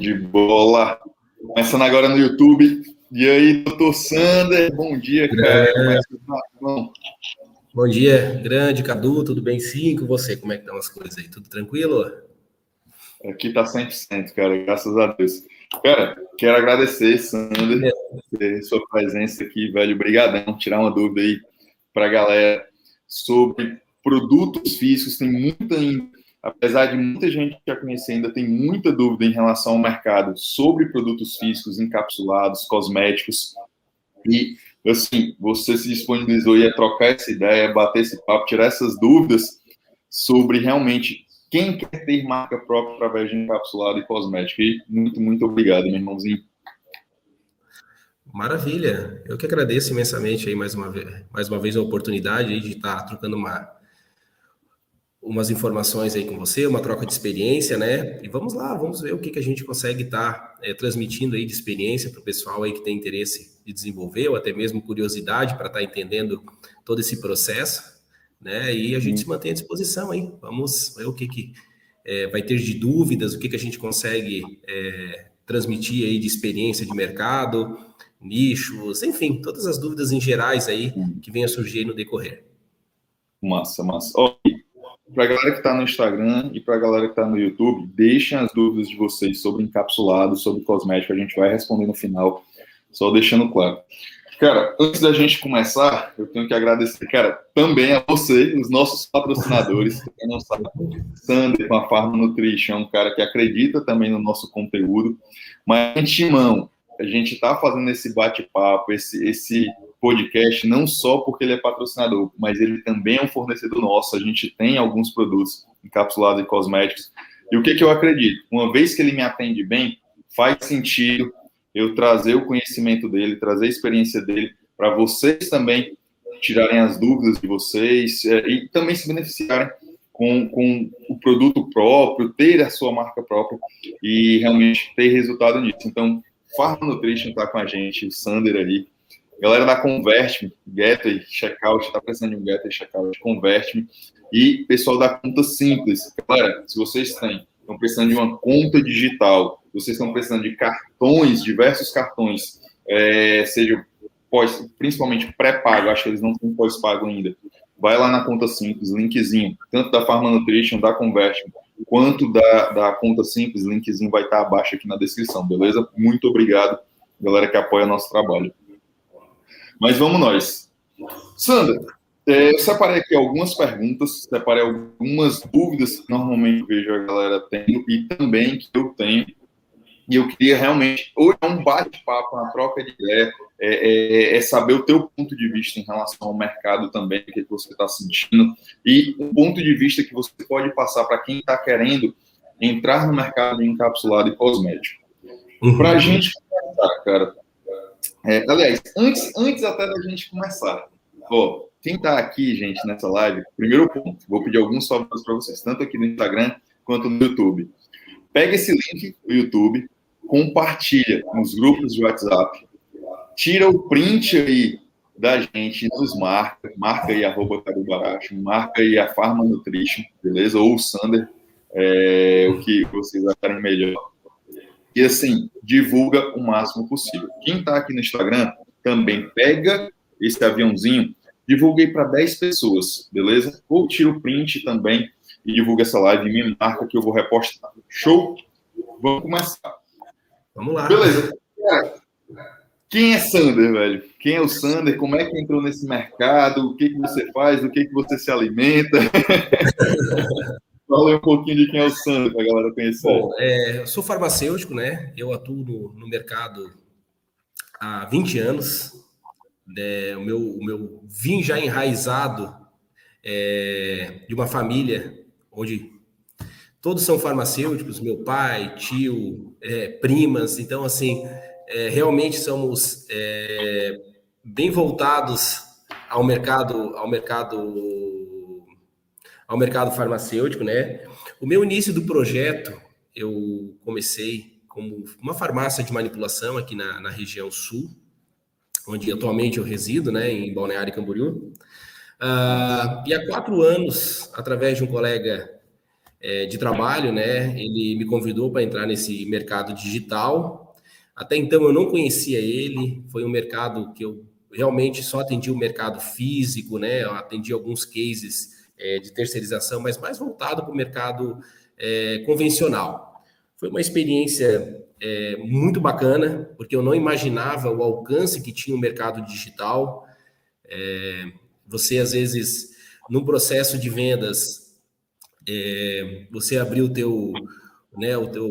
De bola. Começando agora no YouTube. E aí, doutor Sander, bom dia, cara. É... Bom? bom dia, grande Cadu, tudo bem sim com você? Como é que estão as coisas aí? Tudo tranquilo? Aqui tá 100%, cara, graças a Deus. Cara, quero agradecer, Sander, é. sua presença aqui, velho. Obrigadão. Tirar uma dúvida aí para a galera sobre produtos físicos. Tem muita, apesar de muita gente já conhecer, ainda tem muita dúvida em relação ao mercado sobre produtos físicos encapsulados, cosméticos. E, assim, você se disponibilizou a trocar essa ideia, bater esse papo, tirar essas dúvidas sobre realmente quem quer ter marca própria através de encapsulado e cosmético. E muito, muito obrigado, meu irmãozinho. Maravilha. Eu que agradeço imensamente aí mais uma vez, mais uma vez a oportunidade de estar trocando uma, umas informações aí com você, uma troca de experiência, né? E vamos lá, vamos ver o que, que a gente consegue estar é, transmitindo aí de experiência para o pessoal aí que tem interesse de desenvolver ou até mesmo curiosidade para estar entendendo todo esse processo né? E a gente se mantém à disposição aí. Vamos ver o que, que é, vai ter de dúvidas, o que, que a gente consegue é, transmitir aí de experiência de mercado, nichos, enfim, todas as dúvidas em gerais aí que venham a surgir no decorrer. Massa, massa. Oh, para a galera que está no Instagram e para a galera que está no YouTube, deixem as dúvidas de vocês sobre encapsulado, sobre cosmético, a gente vai responder no final, só deixando claro. Cara, antes da gente começar, eu tenho que agradecer, cara, também a você, os nossos patrocinadores, quem não sabe, Sander com a Farma Nutrition, um cara que acredita também no nosso conteúdo, mas antemão, a gente está fazendo esse bate-papo, esse, esse podcast, não só porque ele é patrocinador, mas ele também é um fornecedor nosso, a gente tem alguns produtos encapsulados e cosméticos, e o que, que eu acredito? Uma vez que ele me atende bem, faz sentido eu trazer o conhecimento dele, trazer a experiência dele, para vocês também tirarem as dúvidas de vocês é, e também se beneficiarem com, com o produto próprio, ter a sua marca própria e realmente ter resultado nisso. Então, Farm Nutrition está com a gente, o Sander ali, galera da Convert-me, Gateway, Checkout, está pensando em um Gateway, Checkout, Convert-me, e pessoal da Conta Simples. Galera, se vocês têm, estão precisando de uma conta digital, vocês estão precisando de cartões, diversos cartões, é, seja pós, principalmente pré-pago, acho que eles não têm pós-pago ainda. Vai lá na conta simples, linkzinho, tanto da Pharma Nutrition, da Convert, quanto da, da conta simples, linkzinho vai estar abaixo aqui na descrição, beleza? Muito obrigado, galera que apoia nosso trabalho. Mas vamos nós. Sandra, é, eu separei aqui algumas perguntas, separei algumas dúvidas que normalmente vejo a galera tendo e também que eu tenho e eu queria realmente, hoje é um bate-papo, uma troca de ideia, é, é, é, saber o teu ponto de vista em relação ao mercado também, o que você está sentindo, e um ponto de vista que você pode passar para quem está querendo entrar no mercado de encapsulado e cosmético. Uhum. Para a gente começar, cara, é, aliás, antes, antes até da gente começar, ó, quem está aqui, gente, nessa live, primeiro ponto, vou pedir alguns favores para vocês, tanto aqui no Instagram quanto no YouTube. Pega esse link do YouTube, compartilha nos grupos de WhatsApp, tira o print aí da gente, nos marca, marca aí arroba Baracho, marca aí a Farma Nutrition, beleza? Ou o Sander, é, o que vocês acharem melhor. E assim, divulga o máximo possível. Quem está aqui no Instagram, também pega esse aviãozinho, divulguei para 10 pessoas, beleza? Ou tira o print também e divulga essa live e me marca que eu vou repostar. Show? Vamos começar. Vamos lá. Beleza. Quem é Sander, velho? Quem é o Sander? Como é que entrou nesse mercado? O que, que você faz? Do que, que você se alimenta? Fala um pouquinho de quem é o Sander para a galera conhecer. Bom, é, eu sou farmacêutico, né? Eu atuo no, no mercado há 20 anos. É, o, meu, o meu vim já enraizado é, de uma família onde todos são farmacêuticos, meu pai, tio, é, primas, então assim, é, realmente somos é, bem voltados ao mercado, ao mercado, ao mercado farmacêutico, né? O meu início do projeto, eu comecei como uma farmácia de manipulação aqui na, na região sul, onde atualmente eu resido, né, em Balneário Camboriú. Uh, e há quatro anos, através de um colega é, de trabalho, né? Ele me convidou para entrar nesse mercado digital. Até então eu não conhecia ele, foi um mercado que eu realmente só atendi o mercado físico, né? Eu atendi alguns cases é, de terceirização, mas mais voltado para o mercado é, convencional. Foi uma experiência é, muito bacana, porque eu não imaginava o alcance que tinha o mercado digital. É, você, às vezes, num processo de vendas, é, você abriu o teu, né, o teu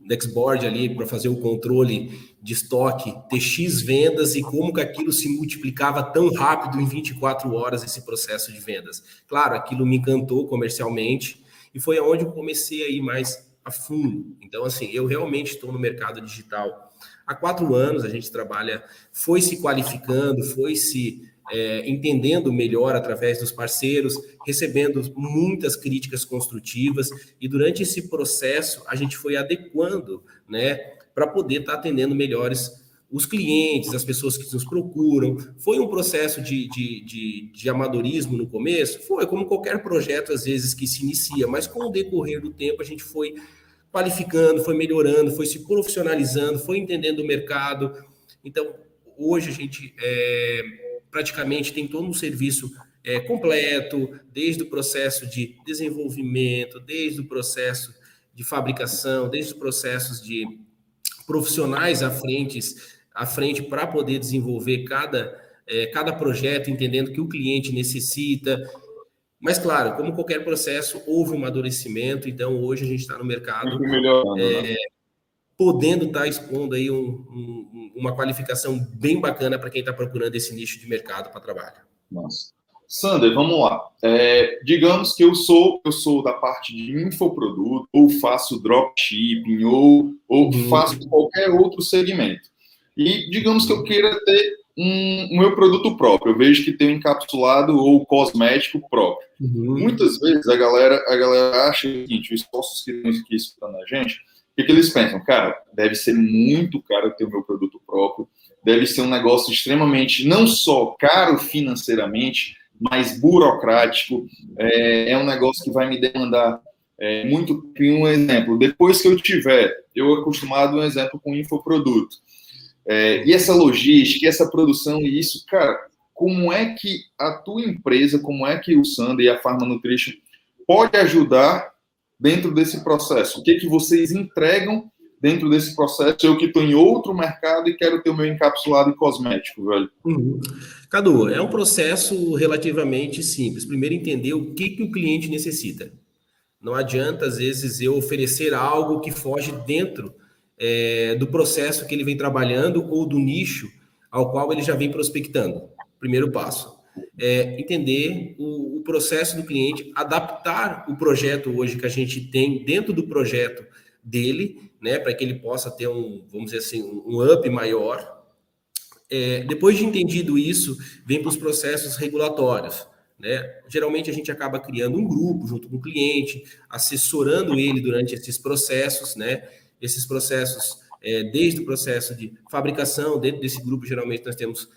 Nextboard ali para fazer o controle de estoque, ter X vendas e como que aquilo se multiplicava tão rápido em 24 horas esse processo de vendas. Claro, aquilo me encantou comercialmente e foi aonde eu comecei a ir mais a fundo. Então, assim, eu realmente estou no mercado digital há quatro anos, a gente trabalha, foi se qualificando, foi se é, entendendo melhor através dos parceiros, recebendo muitas críticas construtivas, e durante esse processo a gente foi adequando, né, para poder estar tá atendendo melhores os clientes, as pessoas que nos procuram. Foi um processo de, de, de, de, amadorismo no começo? Foi, como qualquer projeto, às vezes, que se inicia, mas com o decorrer do tempo a gente foi qualificando, foi melhorando, foi se profissionalizando, foi entendendo o mercado. Então, hoje a gente é, praticamente tem todo um serviço é, completo, desde o processo de desenvolvimento, desde o processo de fabricação, desde os processos de profissionais à frente, à frente para poder desenvolver cada, é, cada projeto, entendendo que o cliente necessita. Mas, claro, como qualquer processo, houve um amadurecimento, então hoje a gente está no mercado é, né? Podendo estar tá expondo aí um, um, uma qualificação bem bacana para quem está procurando esse nicho de mercado para trabalho. Nossa. Sander, vamos lá. É, digamos que eu sou eu sou da parte de infoproduto, ou faço dropshipping, ou, ou uhum. faço qualquer outro segmento. E digamos que eu queira ter um, um meu produto próprio. Eu vejo que tem um encapsulado ou cosmético próprio. Uhum. Muitas vezes a galera, a galera acha o seguinte, os sócios que estão aqui escutando a gente, o que, que eles pensam? Cara, deve ser muito caro ter o meu produto próprio, deve ser um negócio extremamente, não só caro financeiramente, mais burocrático, é, é um negócio que vai me demandar é, muito. Um exemplo, depois que eu tiver, eu acostumado um exemplo com infoproduto, é, e essa logística, essa produção, e isso, cara, como é que a tua empresa, como é que o Sander e a Pharma Nutrition pode ajudar dentro desse processo? O que, que vocês entregam dentro desse processo, eu que estou em outro mercado e quero ter o meu encapsulado e cosmético, velho? Uhum. Cadu, é um processo relativamente simples. Primeiro, entender o que, que o cliente necessita. Não adianta, às vezes, eu oferecer algo que foge dentro é, do processo que ele vem trabalhando ou do nicho ao qual ele já vem prospectando. Primeiro passo. É entender o, o processo do cliente, adaptar o projeto hoje que a gente tem dentro do projeto dele, né, para que ele possa ter um, vamos dizer assim, um up maior. É, depois de entendido isso, vem para os processos regulatórios. Né? Geralmente a gente acaba criando um grupo junto com o cliente, assessorando ele durante esses processos, né? Esses processos, é, desde o processo de fabricação, dentro desse grupo, geralmente nós temos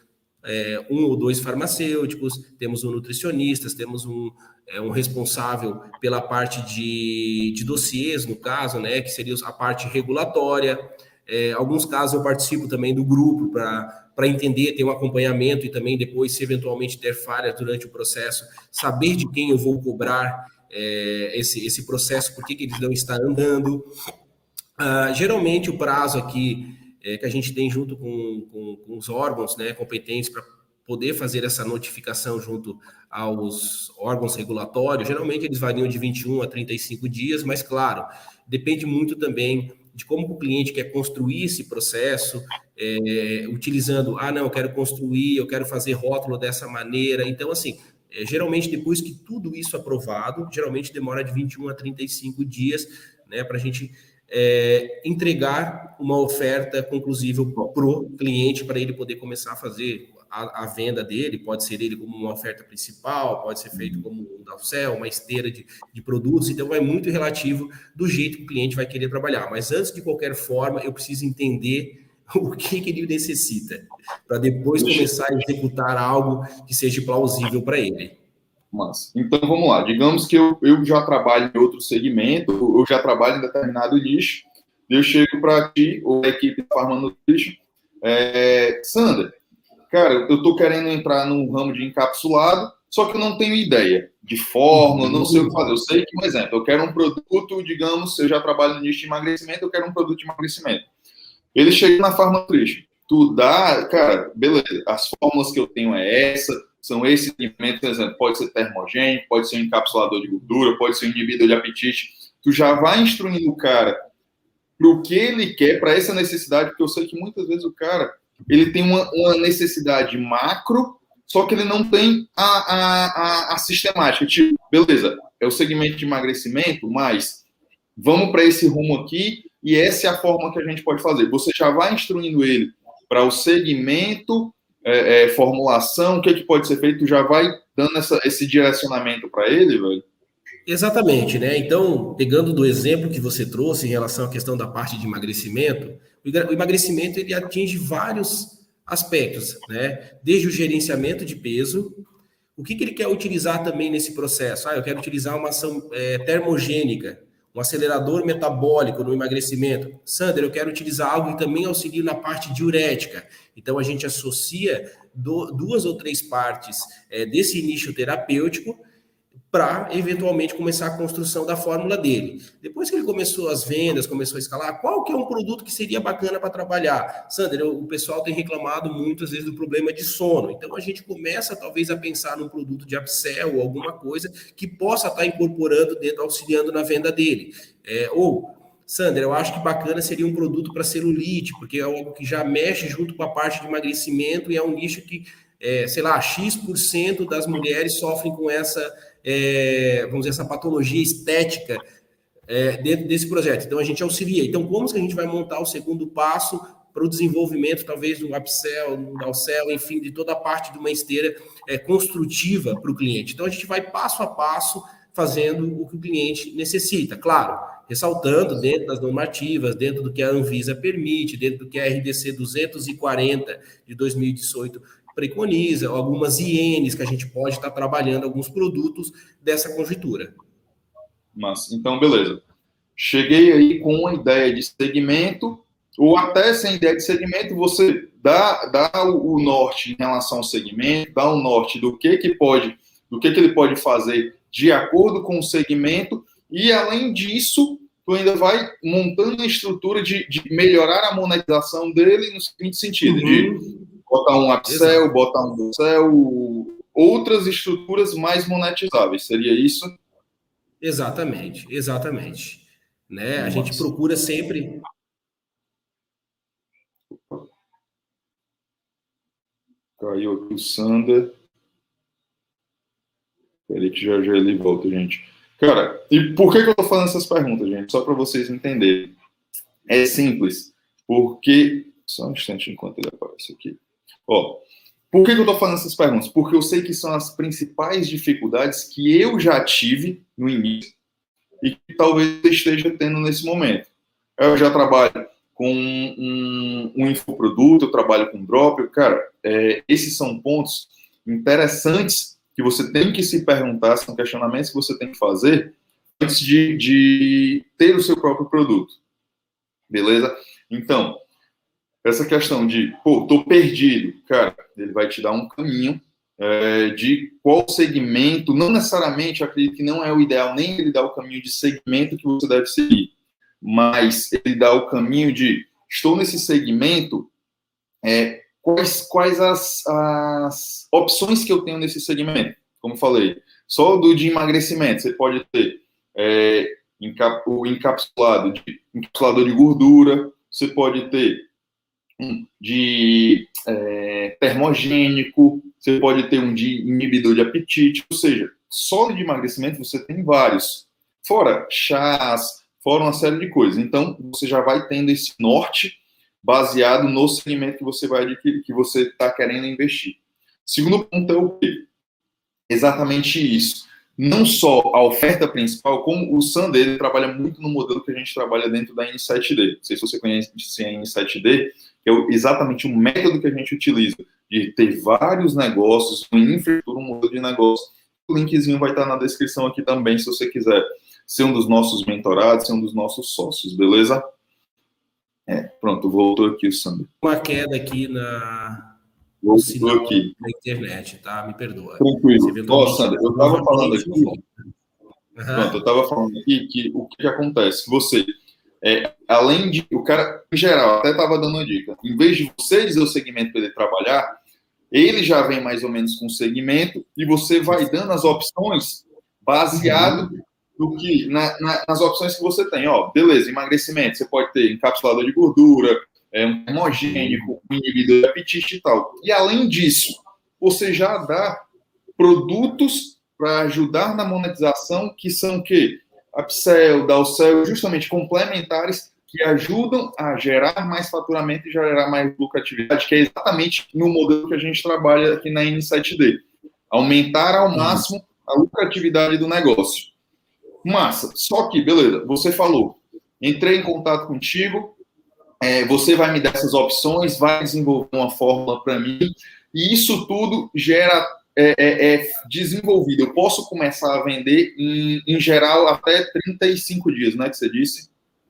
é, um ou dois farmacêuticos, temos um nutricionista, temos um, é, um responsável pela parte de, de dossiês, no caso, né, que seria a parte regulatória. É, alguns casos eu participo também do grupo para entender, ter um acompanhamento e também depois, se eventualmente ter falhas durante o processo, saber de quem eu vou cobrar é, esse, esse processo, por que, que eles não estão andando. Ah, geralmente o prazo aqui é, que a gente tem junto com, com, com os órgãos né, competentes para poder fazer essa notificação junto aos órgãos regulatórios, geralmente eles variam de 21 a 35 dias, mas claro, depende muito também de como o cliente quer construir esse processo, é, utilizando, ah, não, eu quero construir, eu quero fazer rótulo dessa maneira. Então, assim, é, geralmente depois que tudo isso aprovado, geralmente demora de 21 a 35 dias, né, para a gente é, entregar uma oferta conclusiva para o cliente, para ele poder começar a fazer a, a, venda dele, pode ser ele como uma oferta principal, pode ser feito como um downsell, uma esteira de, de produtos, então vai muito relativo do jeito que o cliente vai querer trabalhar. Mas antes de qualquer forma, eu preciso entender o que, que ele necessita, para depois começar a executar algo que seja plausível para ele. Então vamos lá. Digamos que eu, eu já trabalho em outro segmento, eu já trabalho em determinado nicho, eu chego para ti, ou a equipe da Pharma Nutrition, é, Sandra, cara, eu estou querendo entrar num ramo de encapsulado, só que eu não tenho ideia de fórmula, não sei o que fazer. Eu sei que, por exemplo, eu quero um produto, digamos, eu já trabalho no nicho de emagrecimento, eu quero um produto de emagrecimento. Ele chega na Pharma Nutrition, tu dá, cara, beleza, as fórmulas que eu tenho é essa, são esses alimentos, por exemplo, pode ser termogênico, pode ser um encapsulador de gordura, pode ser um inibidor de apetite. Tu já vai instruindo o cara para o que ele quer, para essa necessidade, porque eu sei que muitas vezes o cara ele tem uma, uma necessidade macro, só que ele não tem a, a, a, a sistemática. Tipo, beleza, é o segmento de emagrecimento, mas vamos para esse rumo aqui e essa é a forma que a gente pode fazer. Você já vai instruindo ele para o segmento, é, é, formulação, o que, é que pode ser feito, já vai dando essa, esse direcionamento para ele, velho. Exatamente, né? Então, pegando do exemplo que você trouxe em relação à questão da parte de emagrecimento, o emagrecimento ele atinge vários aspectos, né? Desde o gerenciamento de peso, o que, que ele quer utilizar também nesse processo? Ah, eu quero utilizar uma ação é, termogênica, um acelerador metabólico no emagrecimento. Sander, eu quero utilizar algo que também auxilie na parte diurética. Então, a gente associa do, duas ou três partes é, desse nicho terapêutico para eventualmente começar a construção da fórmula dele. Depois que ele começou as vendas, começou a escalar, qual que é um produto que seria bacana para trabalhar? Sander, o pessoal tem reclamado muitas vezes do problema de sono. Então a gente começa talvez a pensar num produto de upsell ou alguma coisa que possa estar tá incorporando dentro, auxiliando na venda dele. É, ou Sander, eu acho que bacana seria um produto para celulite, porque é algo que já mexe junto com a parte de emagrecimento e é um nicho que, é, sei lá, X% das mulheres sofrem com essa é, vamos dizer, essa patologia estética é, dentro desse projeto. Então, a gente auxilia. Então, como que a gente vai montar o segundo passo para o desenvolvimento, talvez, do upsell, do downsell, enfim, de toda a parte de uma esteira é, construtiva para o cliente. Então, a gente vai passo a passo fazendo o que o cliente necessita. Claro, ressaltando dentro das normativas, dentro do que a Anvisa permite, dentro do que a RDC 240 de 2018 preconiza, algumas ienes que a gente pode estar trabalhando alguns produtos dessa conjuntura. Mas, então, beleza. Cheguei aí com uma ideia de segmento, ou até sem ideia de segmento, você dá, dá o, norte em relação ao segmento, dá o norte do que que pode, do que que ele pode fazer de acordo com o segmento, e além disso, tu ainda vai montando a estrutura de, de melhorar a monetização dele no seguinte sentido, uhum. de botar um upsell, botar um upsell, outras estruturas mais monetizáveis. Seria isso? Exatamente, exatamente. Né? A gente procura sempre. Caiu aqui o Sander. Peraí que já já ele volta, gente. Cara, e por que, que eu tô fazendo essas perguntas, gente? Só para vocês entenderem. É simples. Porque. Só um instante enquanto ele aparece aqui. Ó, por que, eu estou fazendo essas perguntas? Porque eu sei que são as principais dificuldades que eu já tive no início e que talvez esteja tendo nesse momento. Eu já trabalho com um, um infoproduto, eu trabalho com drop. Cara, é, esses são pontos interessantes que você tem que se perguntar, são questionamentos que você tem que fazer antes de, de ter o seu próprio produto. Beleza? Então, essa questão de, pô, tô perdido, cara, ele vai te dar um caminho é, de qual segmento, não necessariamente, acredito que não é o ideal nem ele dar o caminho de segmento que você deve seguir, mas ele dá o caminho de, estou nesse segmento, é, quais, quais as, as opções que eu tenho nesse segmento? Como falei, só do de emagrecimento, você pode ter é, o encapsulado de encapsulador de gordura, você pode ter de é, termogênico, você pode ter um de inibidor de apetite, ou seja, solo de emagrecimento você tem vários. Fora chás, fora uma série de coisas. Então, você já vai tendo esse norte baseado no segmento que você vai adquirir, que você está querendo investir. Segundo ponto é o quê? Exatamente isso. Não só a oferta principal, como o Sander trabalha muito no modelo que a gente trabalha dentro da N7D. Não sei se você conhece a N7D, que é exatamente o método que a gente utiliza de ter vários negócios, uma infraestrutura, um modelo de negócio o linkzinho vai estar na descrição aqui também, se você quiser ser um dos nossos mentorados, ser um dos nossos sócios, beleza? É, pronto, voltou aqui o Sandro. Uma queda aqui na, voltou aqui. na internet, tá? Me perdoa. Tranquilo. Ó, Sandro, eu estava falando aqui. Uhum. Pronto, eu estava falando aqui que o que acontece? Você, é, além de. O cara, em geral, até estava dando uma dica. Em vez de você dizer o segmento para ele trabalhar, ele já vem mais ou menos com o segmento e você vai dando as opções baseado uhum do que na, na, nas opções que você tem. Ó, beleza, emagrecimento, você pode ter encapsulador de gordura, é, um homogênico, um inibidor de apetite e tal. E além disso, você já dá produtos para ajudar na monetização que são o quê? Upsell, downsell, justamente complementares que ajudam a gerar mais faturamento e gerar mais lucratividade, que é exatamente no modelo que a gente trabalha aqui na N7D. Aumentar ao máximo a lucratividade do negócio. Massa. Só que, beleza, você falou, entrei em contato contigo, é, você vai me dar essas opções, vai desenvolver uma fórmula para mim, e isso tudo gera é, é, é, desenvolvido. Eu posso começar a vender em, em geral até 35 dias, né? Que você disse.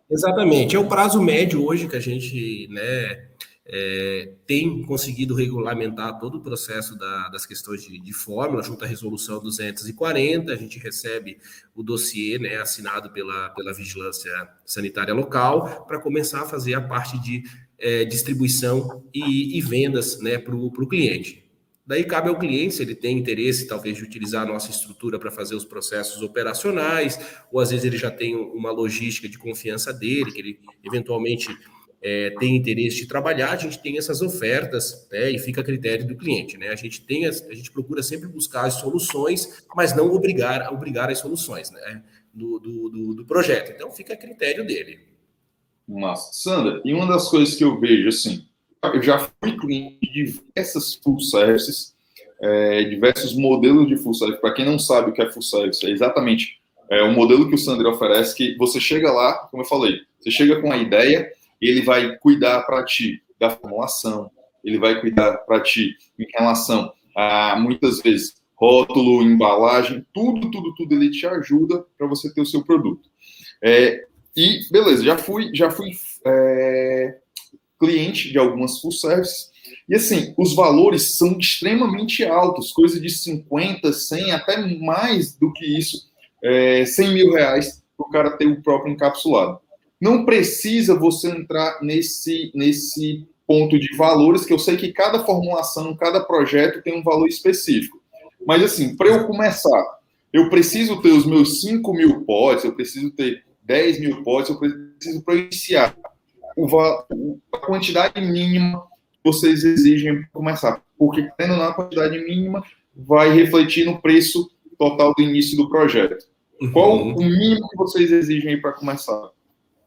Exatamente. É o prazo médio hoje que a gente né, é, tem conseguido regulamentar todo o processo da, das questões de, de, fórmula, junto à resolução 240, a gente recebe o dossiê né, assinado pela, pela Vigilância Sanitária Local para começar a fazer a parte de é, distribuição e, e vendas né, para o cliente. Daí cabe ao cliente, se ele tem interesse, talvez, de utilizar a nossa estrutura para fazer os processos operacionais, ou às vezes ele já tem uma logística de confiança dele, que ele eventualmente é, tem interesse de trabalhar, a gente tem essas ofertas, né, e fica a critério do cliente, né? A gente tem, as, a gente procura sempre buscar as soluções, mas não obrigar, obrigar as soluções, né, do, do, do projeto. Então fica a critério dele. Massa. Sandra, e uma das coisas que eu vejo, assim, eu já fui cliente de diversas full services, é, diversos modelos de full service. Para quem não sabe o que é full service, é exatamente é, o modelo que o Sandro oferece, que você chega lá, como eu falei, você chega com a ideia, ele vai cuidar para ti da formulação, ele vai cuidar para ti em relação a muitas vezes rótulo, embalagem, tudo, tudo, tudo ele te ajuda para você ter o seu produto. É, e beleza, já fui, já fui é, cliente de algumas full services e assim, os valores são extremamente altos, coisa de 50, 100, até mais do que isso, é, 100 mil reais para o cara ter o próprio encapsulado. Não precisa você entrar nesse, nesse ponto de valores, que eu sei que cada formulação, cada projeto tem um valor específico. Mas, assim, para eu começar, eu preciso ter os meus 5 mil pods, eu preciso ter 10 mil pods, eu preciso para iniciar a quantidade mínima que vocês exigem para começar. Porque, tendo na quantidade mínima, vai refletir no preço total do início do projeto. Qual uhum. o mínimo que vocês exigem para começar?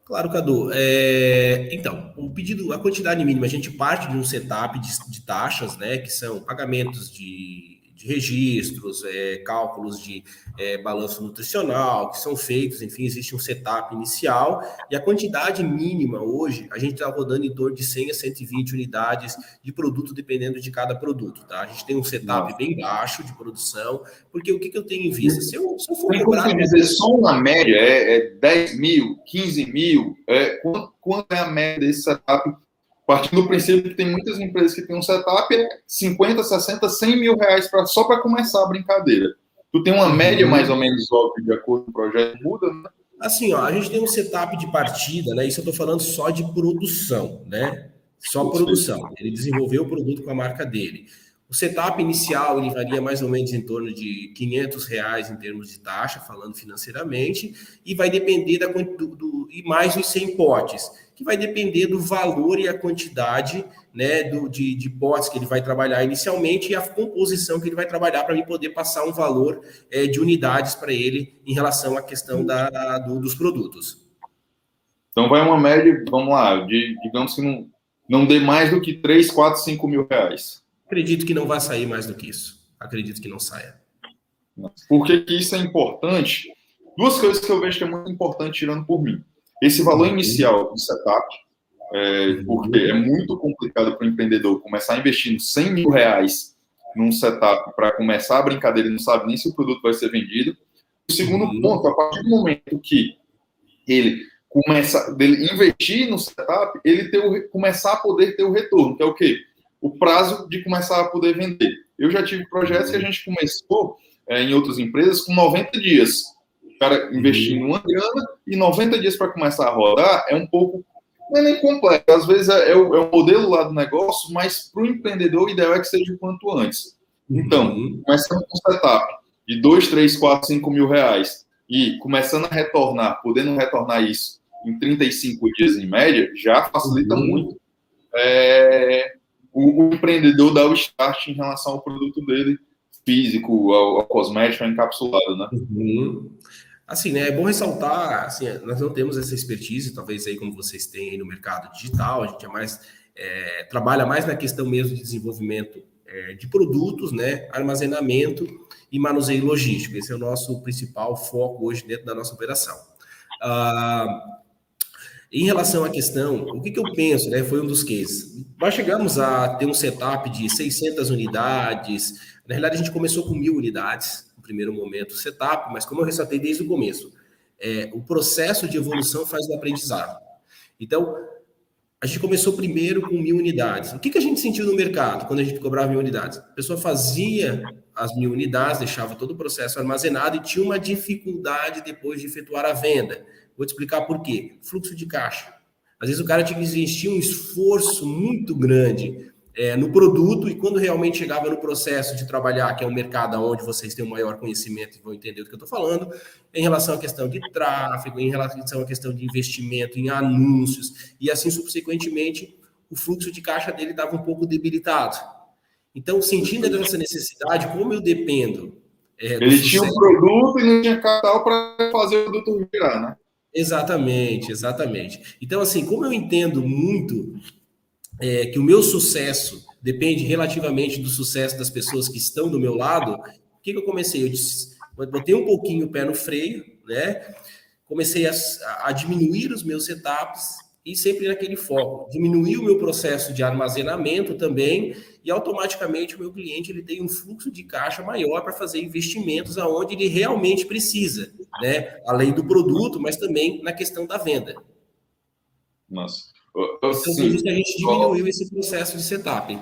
Claro, Cadu. É, então, o pedido, a quantidade mínima, a gente parte de um setup de, de taxas, né, que são pagamentos de de registros, é, cálculos de é, balanço nutricional, que são feitos, enfim, existe um setup inicial, e a quantidade mínima hoje, a gente está rodando em torno de 100 a 120 unidades de produto, dependendo de cada produto, tá? A gente tem um setup bem baixo de produção, porque o que, que eu tenho em vista? Se eu, se eu for cobrar... dizer, só uma média é, é 10 mil, 15 mil, é, quanto, quanto é a média desse setup partindo do princípio que tem muitas empresas que têm um setup 50, 60, 100 mil reais pra, só para começar a brincadeira. Tu tem uma média uhum. mais ou menos óbvia de acordo com o projeto, muda, né? Assim, ó, a gente tem um setup de partida, né? Isso eu estou falando só de produção, né? Só produção. Ele desenvolveu o produto com a marca dele. O setup inicial ele varia mais ou menos em torno de 500 reais em termos de taxa, falando financeiramente, e vai depender da do, do e mais os 100 potes que vai depender do valor e a quantidade né, do, de, de potes que ele vai trabalhar inicialmente e a composição que ele vai trabalhar para poder passar um valor é, de unidades para ele em relação à questão da, do, dos produtos. Então vai uma média, vamos lá, de, digamos que não, não dê mais do que 3, 4, 5 mil reais. Acredito que não vai sair mais do que isso. Acredito que não saia. Por que, que isso é importante? Duas coisas que eu vejo que é muito importante tirando por mim. Esse valor inicial do setup, é, porque é muito complicado para o empreendedor começar investindo 100 mil reais num setup para começar a brincadeira, ele não sabe nem se o produto vai ser vendido. O segundo uhum. ponto, a partir do momento que ele começa dele investir no setup, ele ter o, começar a poder ter o retorno, que é o quê? O prazo de começar a poder vender. Eu já tive projetos que a gente começou é, em outras empresas com 90 dias. O cara investindo uma grana e 90 dias para começar a rodar é um pouco não é nem complexo. Às vezes é, é, o, é o modelo lá do negócio, mas para o empreendedor o ideal é que seja o quanto antes. Então, uhum. começando com um setup de 2, 3, 4, 5 mil reais e começando a retornar, podendo retornar isso em 35 dias em média, já facilita uhum. muito é, o, o, empreendedor dar o start em relação ao produto dele físico, ao, ao cosmético, ao encapsulado, né? Uhum. Assim, né, é bom ressaltar, assim, nós não temos essa expertise, talvez aí como vocês têm aí no mercado digital, a gente é mais, é, trabalha mais na questão mesmo de desenvolvimento é, de produtos, né, armazenamento e manuseio logístico. Esse é o nosso principal foco hoje dentro da nossa operação. Ah, em relação à questão, o que, que, eu penso, né, foi um dos cases. Nós chegamos a ter um setup de 600 unidades, na realidade a gente começou com mil unidades, primeiro momento o setup, mas como eu ressaltei desde o começo, é, o processo de evolução faz o aprendizado. Então, a gente começou primeiro com mil unidades. O que, que a gente sentiu no mercado quando a gente cobrava mil unidades? A pessoa fazia as mil unidades, deixava todo o processo armazenado e tinha uma dificuldade depois de efetuar a venda. Vou te explicar por quê. Fluxo de caixa. Às vezes o cara tinha que investir um esforço muito grande é, no produto e quando realmente chegava no processo de trabalhar, que é um mercado onde vocês têm um maior conhecimento e vão entender do que eu estou falando, em relação à questão de tráfego, em relação à questão de investimento em anúncios e assim subsequentemente, o fluxo de caixa dele estava um pouco debilitado. Então, sentindo essa necessidade, como eu dependo. É, Ele tinha um produto e não tinha capital para fazer o produto virar, né? Exatamente, exatamente. Então, assim, como eu entendo muito é, que o meu sucesso depende relativamente do sucesso das pessoas que estão do meu lado, o que, que eu comecei? Eu disse, botei um pouquinho o pé no freio, né? Comecei a, a diminuir os meus setups e sempre naquele foco, diminuir o meu processo de armazenamento também e automaticamente o meu cliente ele tem um fluxo de caixa maior para fazer investimentos aonde ele realmente precisa, né? Além do produto, mas também na questão da venda. Nossa. Então, a gente diminuiu esse processo de setup.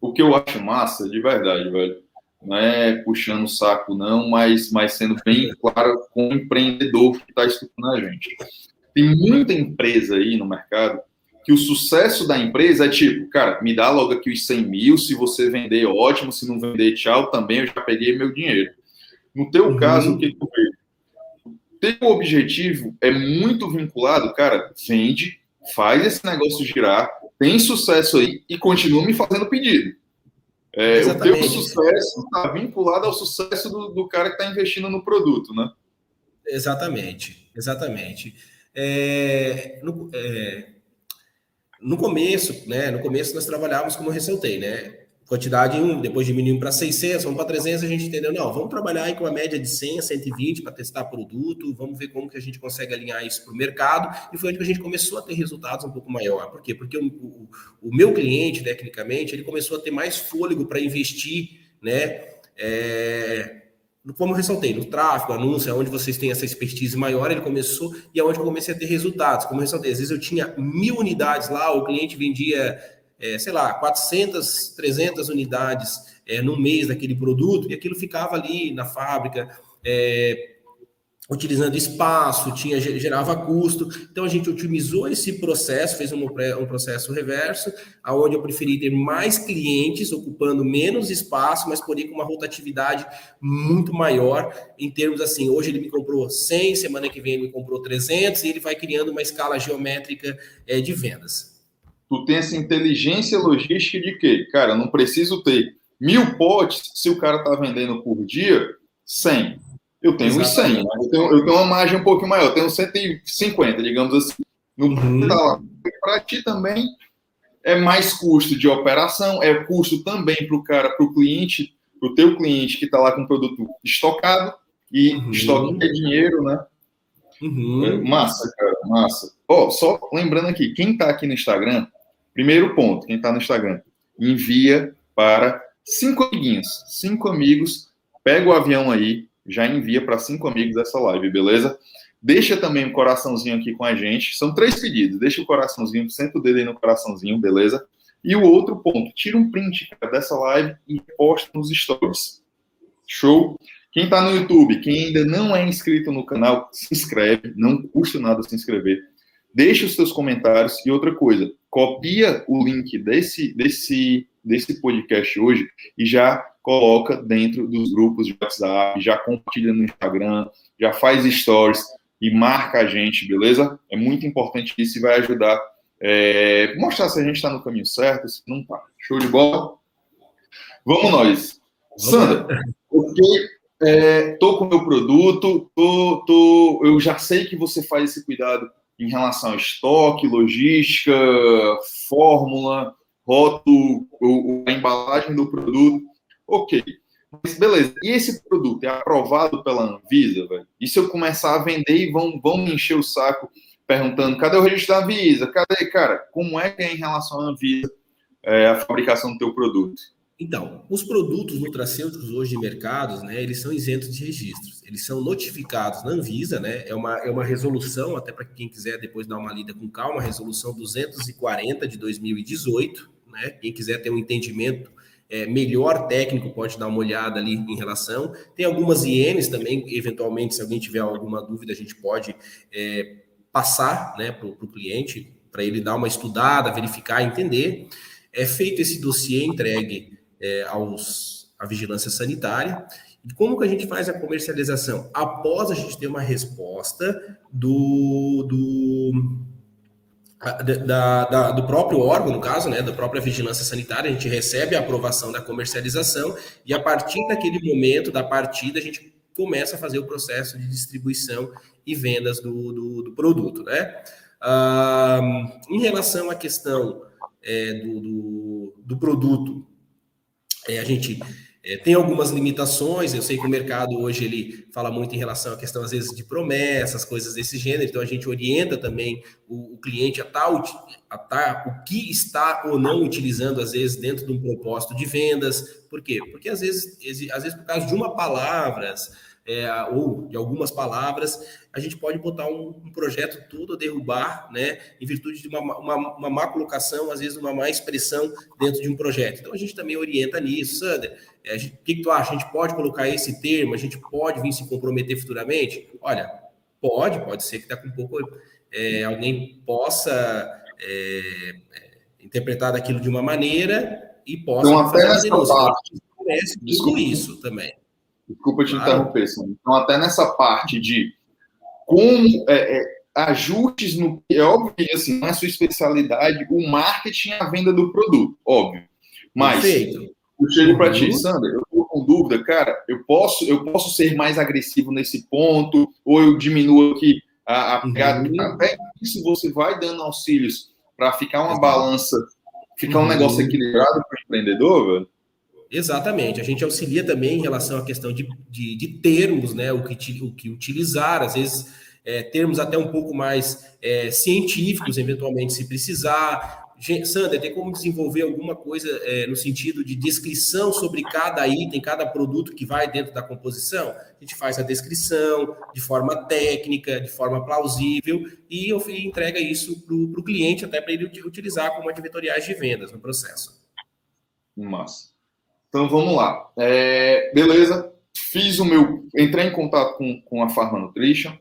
O que eu acho massa, de verdade, velho, não é puxando o saco, não, mas, mas sendo bem claro com o empreendedor que está escutando a gente. Tem muita empresa aí no mercado que o sucesso da empresa é tipo, cara, me dá logo aqui os 100 mil, se você vender, ótimo, se não vender, tchau, também eu já peguei meu dinheiro. No teu uhum. caso, o que tu? O teu objetivo é muito vinculado, cara, vende, faz esse negócio girar, tem sucesso aí e continua me fazendo pedido. É, o teu sucesso está vinculado ao sucesso do, do cara que está investindo no produto, né? Exatamente, exatamente. É, no, é, no começo, né? No começo nós trabalhávamos como eu ressaltei, né? Quantidade em depois diminuindo para 600, vamos para 300, a gente entendeu, não, vamos trabalhar aí com uma média de 100 a 120 para testar produto, vamos ver como que a gente consegue alinhar isso para o mercado, e foi onde a gente começou a ter resultados um pouco maior. Por quê? Porque o, o, o meu cliente, tecnicamente, ele começou a ter mais fôlego para investir, né, é, como eu ressaltei, no tráfego, anúncio, onde vocês têm essa expertise maior, ele começou e é onde eu comecei a ter resultados. Como eu ressaltei, às vezes eu tinha mil unidades lá, o cliente vendia é, sei lá, 400, 300 unidades é, no mês daquele produto, e aquilo ficava ali na fábrica, é, utilizando espaço, tinha gerava custo. Então a gente otimizou esse processo, fez um, um processo reverso, aonde eu preferi ter mais clientes ocupando menos espaço, mas porém com uma rotatividade muito maior em termos assim, hoje ele me comprou 100, semana que vem ele me comprou 300 e ele vai criando uma escala geométrica é, de vendas tu tem essa inteligência logística de que, cara, não preciso ter mil potes se o cara está vendendo por dia 100. Eu tenho os 100, né? eu, tenho, eu tenho uma margem um pouco maior, eu tenho 150, digamos assim. No uhum. Tá para ti também é mais custo de operação, é custo também para o cara, para o cliente, para o teu cliente que está lá com o produto estocado, e uhum. estoque é dinheiro, né? Uhum. Massa, cara, massa. Ó, oh, só lembrando aqui, quem está aqui no Instagram, Primeiro ponto, quem está no Instagram, envia para cinco amiguinhos, cinco amigos, pega o avião aí, já envia para cinco amigos essa live, beleza? Deixa também um coraçãozinho aqui com a gente. São três pedidos. Deixa o coraçãozinho, senta o dedo aí no coraçãozinho, beleza? E o outro ponto, tira um print dessa live e posta nos stories. Show? Quem está no YouTube, quem ainda não é inscrito no canal, se inscreve, não custa nada se inscrever. Deixe os seus comentários e outra coisa, copia o link desse, desse, desse podcast hoje e já coloca dentro dos grupos de WhatsApp, já compartilha no Instagram, já faz stories e marca a gente, beleza? É muito importante isso e vai ajudar é, mostrar se a gente está no caminho certo, se não está. Show de bola? Vamos nós. Sandra, ok, é, tô com o meu produto, tô, tô, eu já sei que você faz esse cuidado em relação a estoque, logística, fórmula, rótulo, a embalagem do produto. Ok. Mas beleza, e esse produto é aprovado pela Anvisa, velho? E se eu começar a vender e vão, vão me encher o saco perguntando cadê o registro da Anvisa? Cadê, cara? Como é que é em relação à Anvisa é, a fabricação do teu produto? Então, os produtos nutracêuticos hoje de mercados, né, eles são isentos de registros. Eles são notificados na Anvisa, né? É uma, é uma resolução, até para quem quiser depois dar uma lida com calma, resolução 240 de 2018, né? Quem quiser ter um entendimento é, melhor técnico pode dar uma olhada ali em relação. Tem algumas INs também, eventualmente, se alguém tiver alguma dúvida, a gente pode é, passar né, para o cliente, para ele dar uma estudada, verificar, entender. É feito esse dossiê entregue é, aos, à vigilância sanitária. E como que a gente faz a comercialização? Após a gente ter uma resposta do, do, da, da, do próprio órgão, no caso, né, da própria vigilância sanitária, a gente recebe a aprovação da comercialização e a partir daquele momento da partida a gente começa a fazer o processo de distribuição e vendas do, do, do produto, né? Ah, em relação à questão é, do, do, do produto é, a gente é, tem algumas limitações, eu sei que o mercado hoje ele fala muito em relação à questão, às vezes, de promessas, coisas desse gênero, então a gente orienta também o, o cliente a tal, a tal, o que está ou não utilizando, às vezes, dentro de um propósito de vendas. Por quê? Porque às vezes, às vezes por causa de uma palavra, é, ou de algumas palavras, a gente pode botar um, um projeto todo a derrubar, né, em virtude de uma, uma, uma, má colocação, às vezes uma má expressão dentro de um projeto. Então a gente também orienta nisso, Sander. É, o que, que tu acha? A gente pode colocar esse termo? A gente pode vir se comprometer futuramente? Olha, pode, pode ser que daqui um pouco é, alguém possa é, é interpretar daquilo de uma maneira e possa então, até nessa parte, tudo isso também. Desculpa te claro. interromper, Sam. Então, até nessa parte de como é, é, ajustes no. É óbvio que assim, não é sua especialidade o marketing e a venda do produto, óbvio. Mas Perfeito. eu chego para ti, uhum. Sandra, eu estou com dúvida, cara, eu posso, eu posso ser mais agressivo nesse ponto, ou eu diminuo aqui a, a uhum. Até isso você vai dando auxílios para ficar uma balança, ficar um uhum. negócio equilibrado para o empreendedor, velho. Exatamente. A gente auxilia também em relação à questão de, de, de termos, né? O que, o que utilizar, às vezes é, termos até um pouco mais é, científicos, eventualmente, se precisar. Sandra, tem como desenvolver alguma coisa é, no sentido de descrição sobre cada item, cada produto que vai dentro da composição? A gente faz a descrição de forma técnica, de forma plausível e entrega isso para o cliente, até para ele utilizar como advertoriais de vendas no processo. Massa. Então vamos lá. É, beleza, fiz o meu. Entrei em contato com, com a Pharma Nutrition,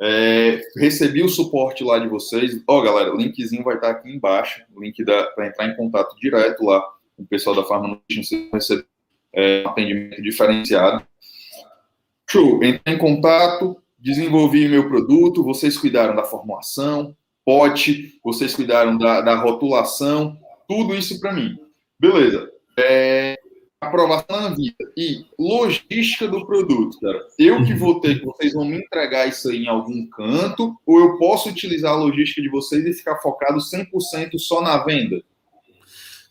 é, recebi o suporte lá de vocês. Ó, oh, galera, o linkzinho vai estar aqui embaixo, o link para entrar em contato direto lá com o pessoal da Pharma Nutrition, você receber é, um atendimento diferenciado. Show, entrei em contato, desenvolvi meu produto, vocês cuidaram da formulação, pote, vocês cuidaram da, da rotulação, tudo isso para mim. Beleza. É, aprovação na vida e logística do produto, cara. Eu que vou ter, vocês vão me entregar isso aí em algum canto, ou eu posso utilizar a logística de vocês e ficar focado 100% só na venda?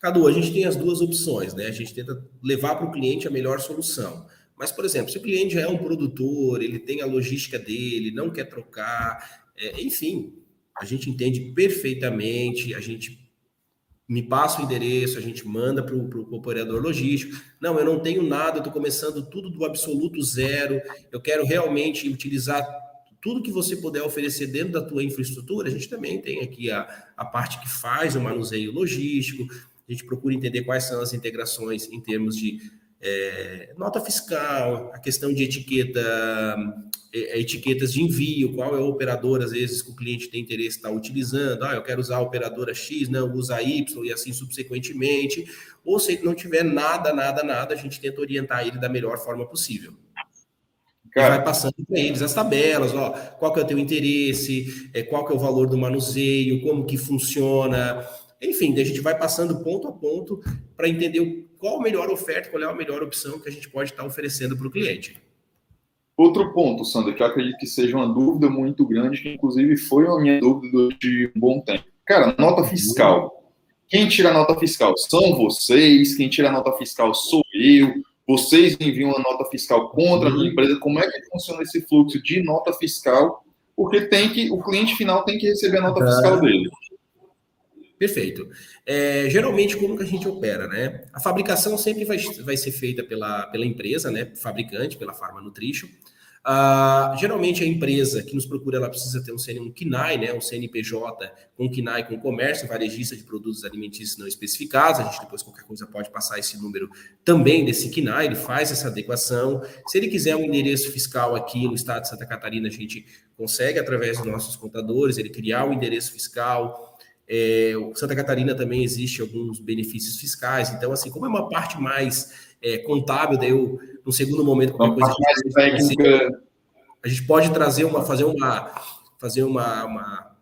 Cadu, a gente tem as duas opções, né? A gente tenta levar para o cliente a melhor solução. Mas, por exemplo, se o cliente já é um produtor, ele tem a logística dele, não quer trocar, é, enfim, a gente entende perfeitamente, a gente me passa o endereço, a gente manda para o operador logístico. Não, eu não tenho nada, estou começando tudo do absoluto zero, eu quero realmente utilizar tudo que você puder oferecer dentro da tua infraestrutura. A gente também tem aqui a, a parte que faz o manuseio logístico, a gente procura entender quais são as integrações em termos de é, nota fiscal, a questão de etiqueta, é, é, etiquetas de envio, qual é o operador, às vezes, que o cliente tem interesse em estar utilizando. Ah, eu quero usar a operadora X, não, usa Y e assim subsequentemente. Ou se ele não tiver nada, nada, nada, a gente tenta orientar ele da melhor forma possível. Cara, vai passando para eles as tabelas, ó, qual que é o teu interesse, é, qual que é o valor do manuseio, como que funciona, enfim, a gente vai passando ponto a ponto para entender qual a melhor oferta, qual é a melhor opção que a gente pode estar oferecendo para o cliente. Outro ponto, Sandra, que eu acredito que seja uma dúvida muito grande, que inclusive foi a minha dúvida durante um bom tempo. Cara, nota fiscal. Quem tira a nota fiscal são vocês, quem tira a nota fiscal sou eu, vocês enviam uma nota fiscal contra a minha empresa. Como é que funciona esse fluxo de nota fiscal? Porque tem que, o cliente final tem que receber a nota fiscal dele. Perfeito. É, geralmente, como que a gente opera, né? A fabricação sempre vai, vai ser feita pela, pela empresa, né? Fabricante, pela Pharma Nutrition. Ah, geralmente a empresa que nos procura, ela precisa ter um, CN, um KINAI, né? Um CNPJ com KINAI com comércio, varejista de produtos alimentícios não especificados. A gente depois, qualquer coisa, pode passar esse número também desse KINAI, ele faz essa adequação. Se ele quiser um endereço fiscal aqui no estado de Santa Catarina, a gente consegue, através dos nossos contadores, ele criar o um endereço fiscal, é, Santa Catarina também existe alguns benefícios fiscais, então, assim, como é uma parte mais é, contábil, daí eu, no segundo momento, qualquer coisa. A gente, a gente pode trazer uma, fazer uma, fazer uma, uma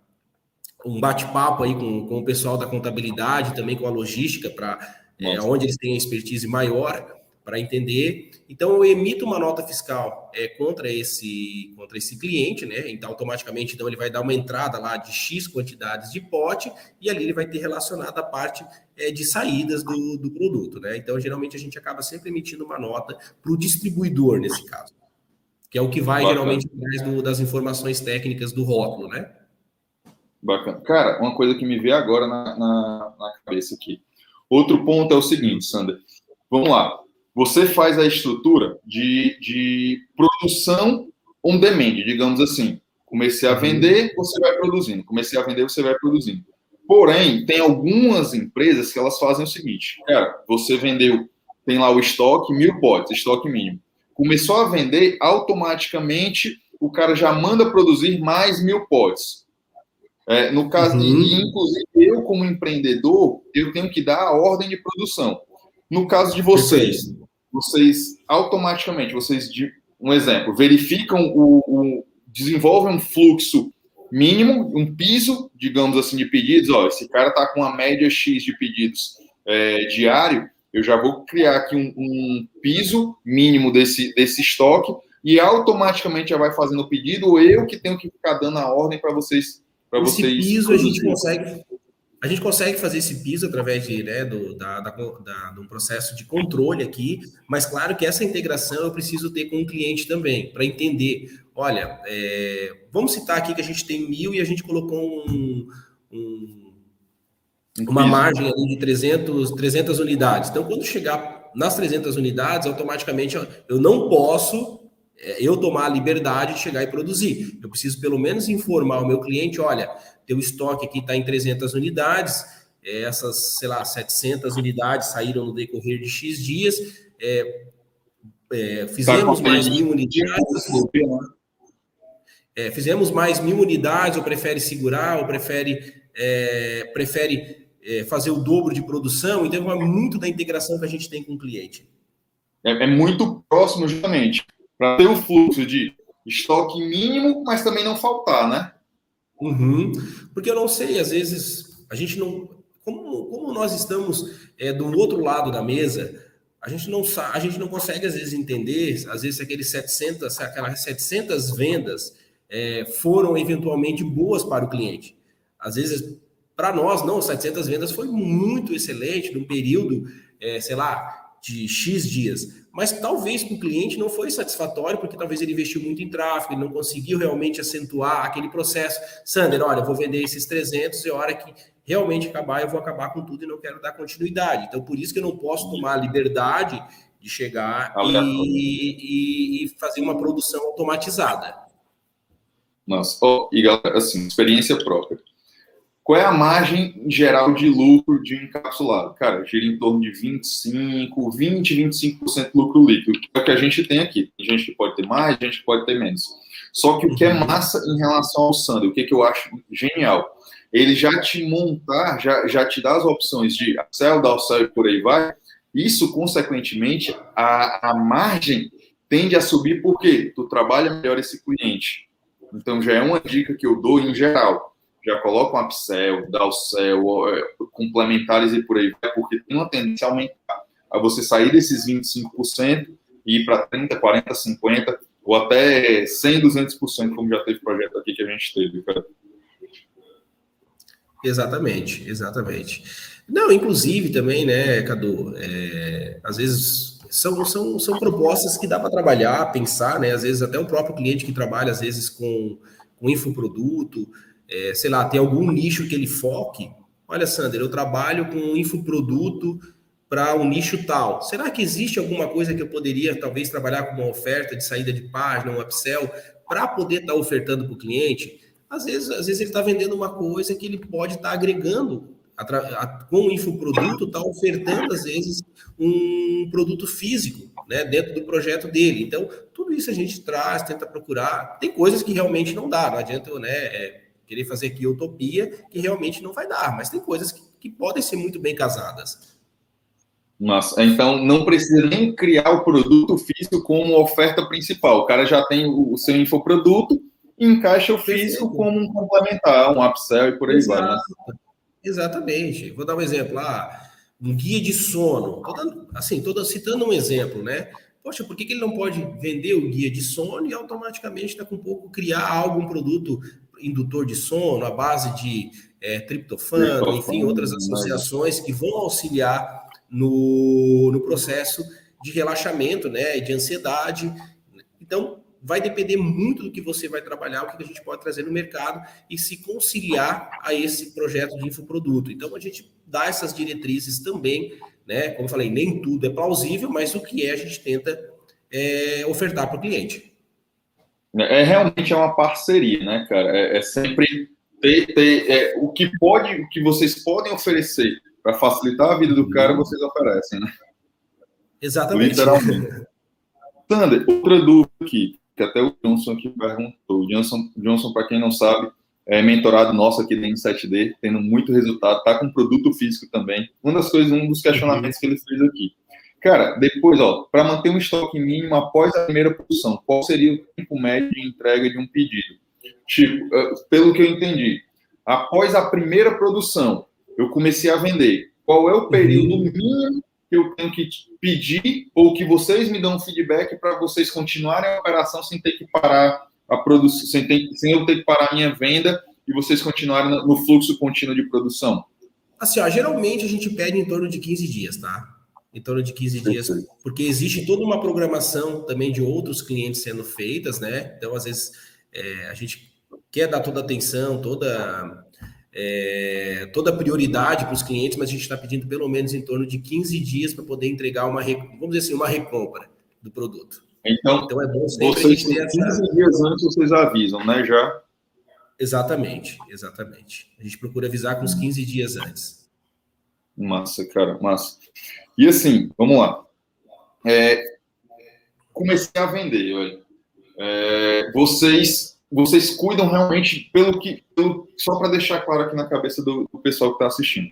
um bate-papo aí com, com o pessoal da contabilidade, também com a logística, para é, onde eles têm expertise maior para entender. Então, eu emito uma nota fiscal é, contra, esse, contra esse cliente, né? Então, automaticamente, então, ele vai dar uma entrada lá de X quantidades de pote e ali ele vai ter relacionado a parte é, de saídas do, do produto, né? Então, geralmente, a gente acaba sempre emitindo uma nota para o distribuidor, nesse caso, que é o que vai Bacana. geralmente atrás do, das informações técnicas do rótulo, né? Bacana. Cara, uma coisa que me veio agora na, na, na cabeça aqui. Outro ponto é o seguinte, Sandra. Vamos lá você faz a estrutura de, de produção on demand, digamos assim. Comecei a vender, você vai produzindo. Comecei a vender, você vai produzindo. Porém, tem algumas empresas que elas fazem o seguinte: cara, você vendeu, tem lá o estoque, mil potes, estoque mínimo. Começou a vender, automaticamente o cara já manda produzir mais mil potes. É, no caso, uhum. inclusive eu, como empreendedor, eu tenho que dar a ordem de produção. No caso de vocês, vocês automaticamente, vocês, um exemplo, verificam o, o desenvolvem um fluxo mínimo, um piso, digamos assim, de pedidos. Ó, esse cara está com uma média X de pedidos é, diário, eu já vou criar aqui um, um, piso mínimo desse, desse estoque e automaticamente já vai fazendo o pedido, ou eu que tenho que ficar dando a ordem para vocês. Para vocês. piso a gente consegue a gente consegue fazer esse piso através de, né, do, da, da, da, de um processo de controle aqui, mas claro que essa integração eu preciso ter com o cliente também, para entender. Olha, é, vamos citar aqui que a gente tem mil e a gente colocou um, um, uma margem ali de 300, 300 unidades. Então, quando chegar nas 300 unidades, automaticamente eu não posso eu tomar a liberdade de chegar e produzir. Eu preciso pelo menos informar o meu cliente, olha, teu estoque aqui está em 300 unidades, é, essas, sei lá, 700 unidades saíram no decorrer de X dias, é, é, fizemos tá mais mil unidades, é, fizemos mais mil unidades, ou prefere segurar, ou prefere, é, prefere é, fazer o dobro de produção, então é muito da integração que a gente tem com o cliente. É, muito próximo, justamente, para ter um fluxo de estoque mínimo, mas também não faltar, né? Uhum. Porque eu não sei, às vezes, a gente não. Como, como nós estamos é, do outro lado da mesa, a gente não a gente não consegue, às vezes, entender, às vezes, aqueles 700, aquelas 700 vendas é, foram eventualmente boas para o cliente. Às vezes, para nós, não, 700 vendas foi muito excelente, num período, é, sei lá, de X dias mas talvez para o cliente não foi satisfatório, porque talvez ele investiu muito em tráfego, ele não conseguiu realmente acentuar aquele processo. Sander, olha, vou vender esses 300 e a hora que realmente acabar, eu vou acabar com tudo e não quero dar continuidade. Então, por isso que eu não posso tomar a liberdade de chegar e, e, e, fazer uma produção automatizada. Nossa, oh, e galera, assim, experiência própria. Qual é a margem geral de lucro de um encapsulado? Cara, gira em torno de 25, 20, 25% de lucro líquido, que é o que a gente tem aqui. Tem gente que pode ter mais, gente que pode ter menos. Só que o que é uhum. massa em relação ao Sander, o que, que eu acho genial, ele já te montar, já, já te dá as opções de upsell, downsell e por aí vai. Isso, consequentemente, a, a margem tende a subir porque tu trabalha melhor esse cliente. Então, já é uma dica que eu dou em geral. Já coloca um upsell, downsell, é, complementares e por aí vai, porque tem uma tendência a aumentar. A você sair desses 25% e ir para 30%, 40%, 50%, ou até 100%, 200%, como já teve projeto aqui que a gente teve. Exatamente, exatamente. Não, inclusive também, né, Cadu, é, às vezes são, são, são propostas que dá para trabalhar, pensar, né, às vezes até o próprio cliente que trabalha, às vezes, com, com infoproduto, é, sei lá, tem algum nicho que ele foque. Olha, Sander, eu trabalho com infoproduto para um nicho tal. Será que existe alguma coisa que eu poderia, talvez, trabalhar com uma oferta de saída de página, um upsell, para poder estar tá ofertando para o cliente? Às vezes, às vezes ele está vendendo uma coisa que ele pode estar tá agregando com o infoproduto, está ofertando, às vezes, um produto físico né, dentro do projeto dele. Então, tudo isso a gente traz, tenta procurar. Tem coisas que realmente não dá, não adianta né, é, querer fazer aqui utopia, que realmente não vai dar, mas tem coisas que, que podem ser muito bem casadas. Nossa, então não precisa nem criar o produto físico como oferta principal. O cara já tem o seu infoproduto, encaixa o físico como um complementar, um upsell e por aí Exato. vai. Né? Exatamente. Vou dar um exemplo. Ah, um guia de sono. Tô dando, assim, tô citando um exemplo, né? Poxa, por que, que ele não pode vender o guia de sono e automaticamente está com um pouco criar algum produto indutor de sono, à base de é, triptofano, enfim, outras associações que vão auxiliar no, no processo de relaxamento, né, de ansiedade. Então, vai depender muito do que você vai trabalhar, o que a gente pode trazer no mercado e se conciliar a esse projeto de infoproduto. Então, a gente dá essas diretrizes também, né? Como eu falei, nem tudo é plausível, mas o que é, a gente tenta é, ofertar para o cliente. É, é realmente é uma parceria, né, cara? É, é sempre ter, ter é, o que pode, o que vocês podem oferecer para facilitar a vida do cara, vocês oferecem, né? Exatamente. Literalmente. Sander, outra dúvida aqui, que até o Johnson aqui perguntou. Johnson, Johnson para quem não sabe, é mentorado nosso aqui da N7D, tendo muito resultado, tá com produto físico também. Uma das coisas, um dos questionamentos que ele fez aqui. Cara, depois, ó, para manter um estoque mínimo após a primeira produção, qual seria o tempo médio de entrega de um pedido? Tipo, eh, pelo que eu entendi, após a primeira produção, eu comecei a vender. Qual é o período uhum. mínimo que eu tenho que pedir ou que vocês me dão feedback para vocês continuarem a operação sem ter que parar a produção, sem, ter, sem eu ter que parar a minha venda e vocês continuarem no fluxo contínuo de produção? Assim, ó, geralmente a gente pede em torno de 15 dias, tá? Em torno de 15 dias, porque existe toda uma programação também de outros clientes sendo feitas, né? Então, às vezes, é, a gente quer dar toda a atenção, toda é, toda prioridade para os clientes, mas a gente está pedindo pelo menos em torno de 15 dias para poder entregar uma, vamos dizer assim, uma recompra do produto. Então, então é bom sempre vocês, ter essa... 15 dias antes vocês avisam, né, já? Exatamente, exatamente. A gente procura avisar com uns 15 dias antes. Massa, cara, massa. E assim, vamos lá. É, comecei a vender, olha. É, vocês vocês cuidam realmente pelo que. Pelo, só para deixar claro aqui na cabeça do, do pessoal que está assistindo.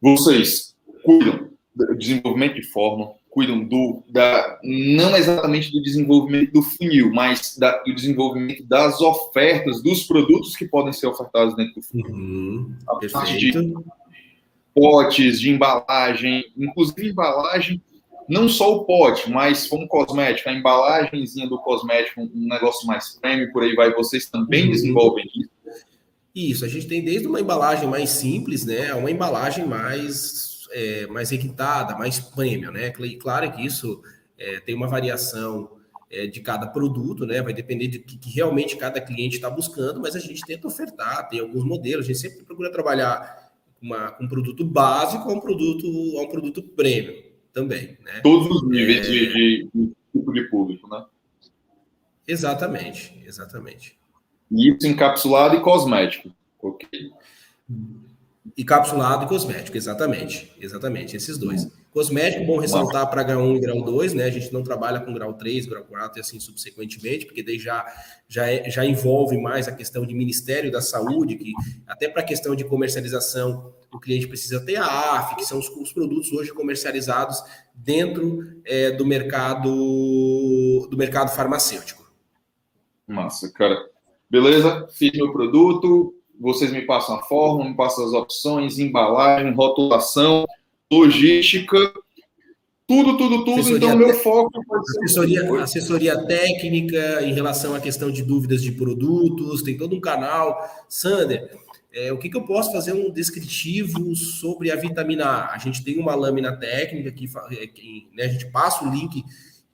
Vocês cuidam do desenvolvimento de forma, cuidam do. Da, não exatamente do desenvolvimento do funil, mas da, do desenvolvimento das ofertas, dos produtos que podem ser ofertados dentro do funil. Uhum, a parte de potes, de embalagem, inclusive embalagem não só o pote, mas como cosmético, a embalagenzinha do cosmético, um negócio mais premium, por aí vai, vocês também uhum. desenvolvem isso? Isso, a gente tem desde uma embalagem mais simples, né, uma embalagem mais, é, mais requintada, mais premium, né, claro que isso é, tem uma variação é, de cada produto, né, vai depender de que, que realmente cada cliente está buscando, mas a gente tenta ofertar, tem alguns modelos, a gente sempre procura trabalhar uma, um produto básico a um produto, a um produto premium também. Né? Todos os níveis é... de, de, de tipo de público, né? Exatamente, exatamente. Isso encapsulado e cosmético. Ok. Encapsulado e cosmético, exatamente. Exatamente, esses dois. Cosmético, bom ressaltar para grau 1 e grau 2, né? A gente não trabalha com grau 3, grau 4 e assim subsequentemente, porque daí já, já, é, já envolve mais a questão de Ministério da Saúde, que até para a questão de comercialização o cliente precisa ter a AF, que são os, os produtos hoje comercializados dentro é, do mercado do mercado farmacêutico. Massa, cara. Beleza? Fiz meu produto, vocês me passam a forma, me passam as opções, embalagem, rotulação, logística, tudo, tudo, tudo. Assessoria então, meu foco assessoria, assessoria técnica em relação à questão de dúvidas de produtos, tem todo um canal. Sander, é, o que, que, eu posso fazer um descritivo sobre a vitamina A? A gente tem uma lâmina técnica que, é, que né, a gente passa o link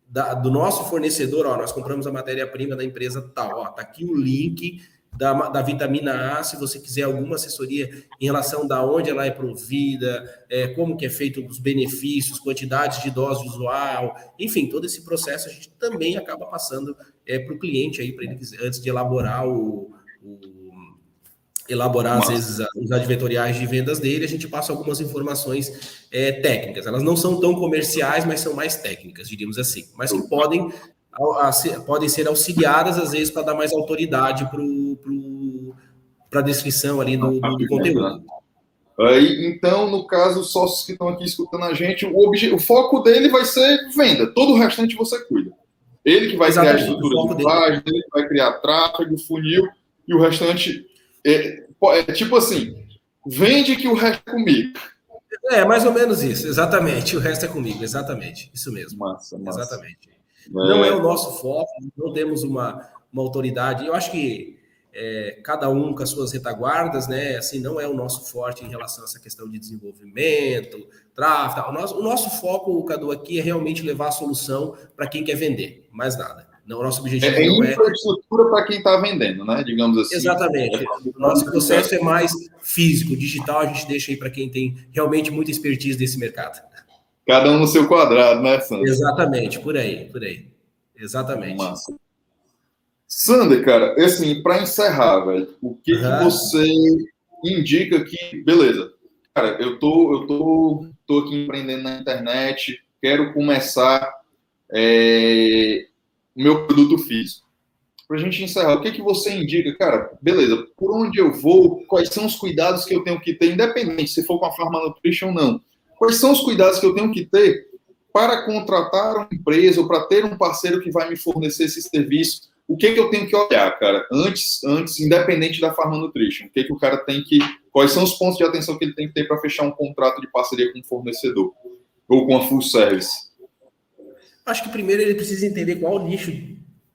da, do nosso fornecedor, ó, nós compramos a matéria-prima da empresa tal, ó, tá aqui o link da, da vitamina A, se você quiser alguma assessoria em relação da onde ela é provida, é, como que é feito os benefícios, quantidade de dose usual, enfim, todo esse processo a gente também acaba passando é, para o cliente aí, para ele antes de elaborar o, o elaborar, Nossa. às vezes, os advertoriais de vendas dele, a gente passa algumas informações é, técnicas. Elas não são tão comerciais, mas são mais técnicas, diríamos assim. Mas que podem podem ser auxiliadas, às vezes, para dar mais autoridade para a descrição ali do, do, do conteúdo. Aí, então, no caso, os sócios que estão aqui escutando a gente, o, o foco dele vai ser venda. Todo o restante você cuida. Ele que vai Exatamente, criar a estrutura de página, ele que vai criar tráfego, funil, e o restante é, é, tipo assim, vende que o resto é comigo. É, mais ou menos isso, exatamente. O resto é comigo, exatamente. Isso mesmo. Massa, massa. Exatamente. Não é o nosso foco, não temos uma, uma autoridade. Eu acho que é, cada um com as suas retaguardas, né? Assim, não é o nosso forte em relação a essa questão de desenvolvimento, tráfego. O nosso, o nosso foco, Cadu, aqui é realmente levar a solução para quem quer vender, mais nada. Não, o nosso objetivo é, é infraestrutura para quem está vendendo, né? Digamos assim. Exatamente. O nosso processo é mais físico, digital, a gente deixa aí para quem tem realmente muita expertise nesse mercado. Cada um no seu quadrado, né, Sander? Exatamente, por aí, por aí. Exatamente. Massa. Sander, cara, assim, para encerrar, velho, o que, uhum. que, você indica que, beleza, cara, eu tô, eu tô, tô aqui empreendendo na internet, quero começar é, o meu produto físico. Para a gente encerrar, o que, que você indica, cara? Beleza, por onde eu vou? Quais são os cuidados que eu tenho que ter, independente se for com a Pharma Nutrition ou não? Quais são os cuidados que eu tenho que ter para contratar uma empresa ou para ter um parceiro que vai me fornecer esse serviço? O que, que eu tenho que olhar, cara, antes, antes, independente da Pharma Nutrition? O que, que o cara tem que. Quais são os pontos de atenção que ele tem que ter para fechar um contrato de parceria com um fornecedor? Ou com a full service? Acho que primeiro ele precisa entender qual o nicho,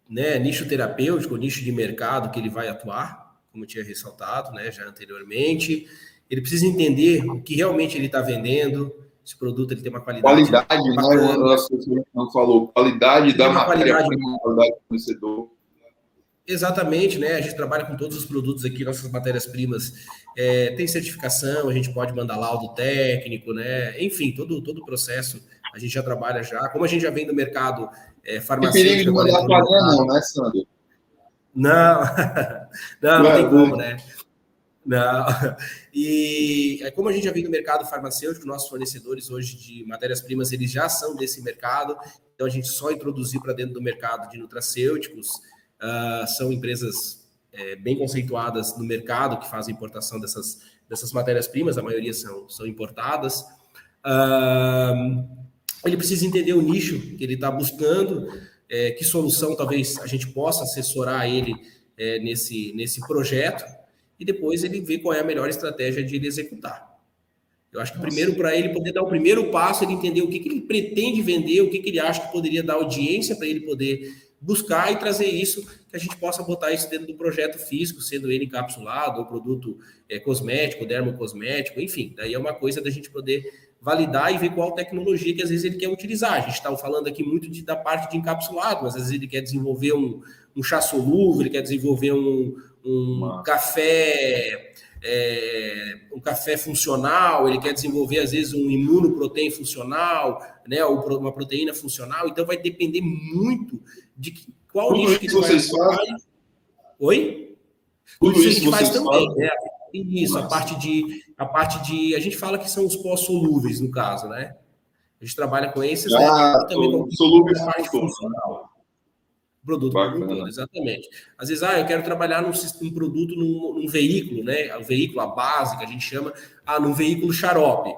né, nicho terapêutico, nicho de mercado que ele vai atuar, como eu tinha ressaltado, né, já anteriormente ele precisa entender o que realmente ele está vendendo, esse produto ele tem uma qualidade. Qualidade, né? não falou, qualidade da matéria qualidade do fornecedor. Exatamente, né? A gente trabalha com todos os produtos aqui, nossas matérias-primas é, tem certificação, a gente pode mandar laudo técnico, né? Enfim, todo, todo o processo a gente já trabalha já. Como a gente já vem do mercado é, farmacêutico. perigo de mandar pagar, não, né, Sandro? Não, não, não tem como, né? Não. E como a gente já vem do mercado farmacêutico, nossos fornecedores hoje de matérias-primas, eles já são desse mercado, então a gente só introduziu para dentro do mercado de nutracêuticos, uh, são empresas é, bem conceituadas no mercado que fazem importação dessas, dessas matérias-primas, a maioria são, são importadas. Uh, ele precisa entender o nicho que ele está buscando, é, que solução talvez a gente possa assessorar ele é, nesse, nesse projeto, e depois ele vê qual é a melhor estratégia de ele executar. Eu acho que Nossa. primeiro, para ele poder dar o primeiro passo, ele entender o que, que ele pretende vender, o que, que ele acha que poderia dar audiência para ele poder buscar e trazer isso, que a gente possa botar isso dentro do projeto físico, sendo ele encapsulado, ou produto é, cosmético, dermocosmético, enfim. Daí é uma coisa da gente poder validar e ver qual tecnologia que às vezes ele quer utilizar. A gente está falando aqui muito de, da parte de encapsulado, mas às vezes ele quer desenvolver um, um chá solúvel, ele quer desenvolver um, um café, é, um café funcional, ele quer desenvolver, às vezes, um imunoproteína funcional, né, ou uma proteína funcional, então vai depender muito de qual Tudo nicho que vocês fazem? Oi? Tudo Tudo isso, isso faz também, fazem? né? Isso, a Nossa. parte de a parte de a gente fala que são os pós-solúveis no caso, né? A gente trabalha com esses, né? Já E também com solúveis parte funcional. Produto Bacana. como um todo, exatamente. Às vezes, ah, eu quero trabalhar num, num produto, num, num veículo, né? O veículo, a base que a gente chama, ah, num veículo xarope.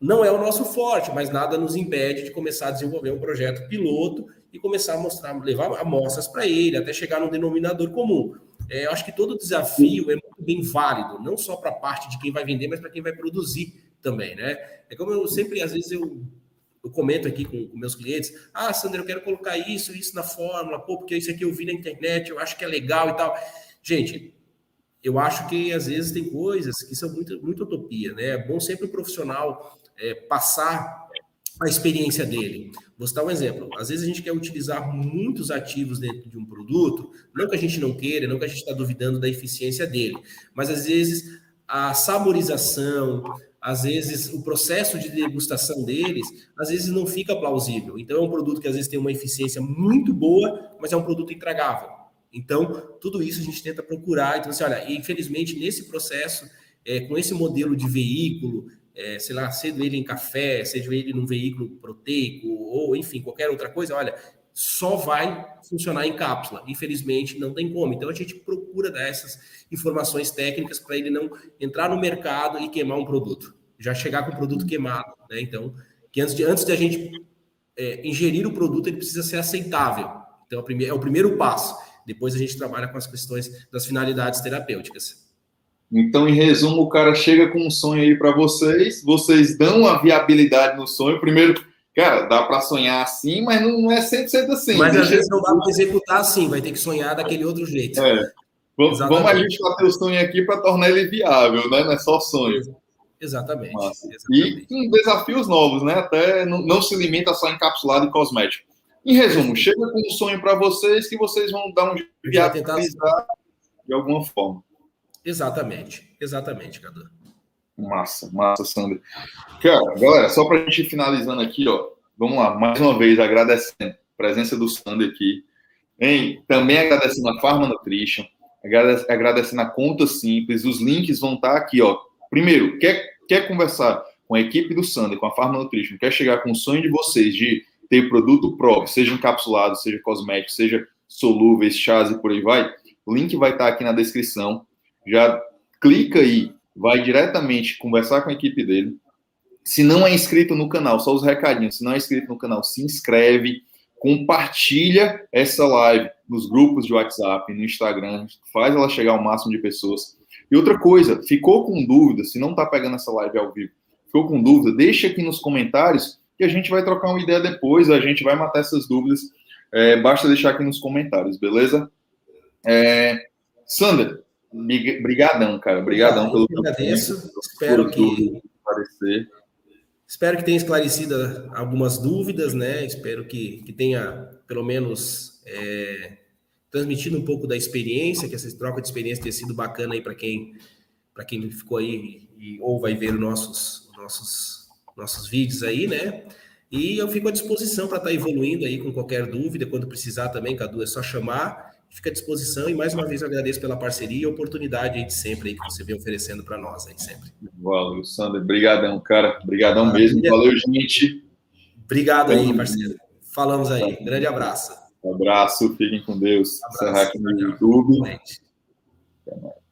Não é o nosso forte, mas nada nos impede de começar a desenvolver um projeto piloto e começar a mostrar, levar amostras para ele, até chegar num denominador comum. É, eu acho que todo desafio é muito bem válido, não só para a parte de quem vai vender, mas para quem vai produzir também, né? É como eu sempre, às vezes, eu, eu comento aqui com, com meus clientes, ah, Sandra, eu quero colocar isso, isso na fórmula, pô, porque isso aqui eu vi na internet, eu acho que é legal e tal. Gente, eu acho que às vezes tem coisas que são muito, muito utopia, né? É bom sempre o profissional é, passar a experiência dele. Vou citar um exemplo. Às vezes a gente quer utilizar muitos ativos dentro de um produto, não que a gente não queira, não que a gente está duvidando da eficiência dele, mas às vezes a saborização, às vezes o processo de degustação deles, às vezes não fica plausível. Então é um produto que às vezes tem uma eficiência muito boa, mas é um produto intragável. Então, tudo isso a gente tenta procurar. Então, assim, olha, infelizmente, nesse processo, é, com esse modelo de veículo, é, sei lá, seja ele em café, seja ele num veículo proteico, ou enfim, qualquer outra coisa, olha, só vai funcionar em cápsula. Infelizmente, não tem como. Então, a gente procura dar essas informações técnicas para ele não entrar no mercado e queimar um produto. Já chegar com o produto queimado, né? Então, que antes de, antes de a gente é, ingerir o produto, ele precisa ser aceitável. Então, é o primeiro, é o primeiro passo. Depois a gente trabalha com as questões das finalidades terapêuticas. Então, em resumo, o cara chega com um sonho aí para vocês, vocês dão a viabilidade no sonho. Primeiro, cara, dá para sonhar assim, mas não, não é 100% assim. Mas às vezes não dá para executar assim, vai ter que sonhar daquele outro jeito. É. Vamos, vamos ajustar teu sonho aqui para tornar ele viável, né? Não é só sonho. Exatamente. Exatamente. E com desafios novos, né? Até não, não se limita só encapsulado e cosmético. Em resumo, chega com um sonho para vocês que vocês vão dar um jeito tentar- de alguma forma. Exatamente. Exatamente, Cadu. Massa, massa, Sandra. Cara, galera, só para a gente ir finalizando aqui, ó. Vamos lá, mais uma vez agradecendo a presença do Sander aqui. Hein? Também agradecendo a Pharma Nutrition, agrade- agradecendo a Conta Simples. Os links vão estar aqui, ó. Primeiro, quer, quer conversar com a equipe do Sander, com a Pharma Nutrition, quer chegar com o sonho de vocês de ter produto próprio, seja encapsulado, seja cosmético, seja solúveis, chás e por aí vai, o link vai estar aqui na descrição. Já clica aí, vai diretamente conversar com a equipe dele. Se não é inscrito no canal, só os recadinhos. Se não é inscrito no canal, se inscreve, compartilha essa live nos grupos de WhatsApp, no Instagram, faz ela chegar ao máximo de pessoas. E outra coisa, ficou com dúvida, se não tá pegando essa live ao vivo, ficou com dúvida, deixa aqui nos comentários que a gente vai trocar uma ideia depois, a gente vai matar essas dúvidas. É, basta deixar aqui nos comentários, beleza? É, Sander, brig- brigadão, cara. Brigadão Eu pelo que agradeço. tempo, Espero que esclarecer. Espero que tenha esclarecido algumas dúvidas, né? Espero que, que tenha, pelo menos, é, transmitido um pouco da experiência, que essa troca de experiência tenha sido bacana aí para quem, para quem ficou aí e, ou vai ver os nossos, nossos, nossos vídeos aí, né? E eu fico à disposição para estar evoluindo aí com qualquer dúvida, quando precisar também, Cadu, é só chamar, fica à disposição. E mais uma vez eu agradeço pela parceria e a oportunidade aí de sempre aí que você vem oferecendo para nós aí sempre. Valeu, Sander. Brigadão, cara. Brigadão Maravilha. mesmo. Valeu, gente. Obrigado aí, parceiro. Falamos aí. Grande abraço. Um abraço. Fiquem com Deus. Abraço. Encerrar aqui no. YouTube. Até mais.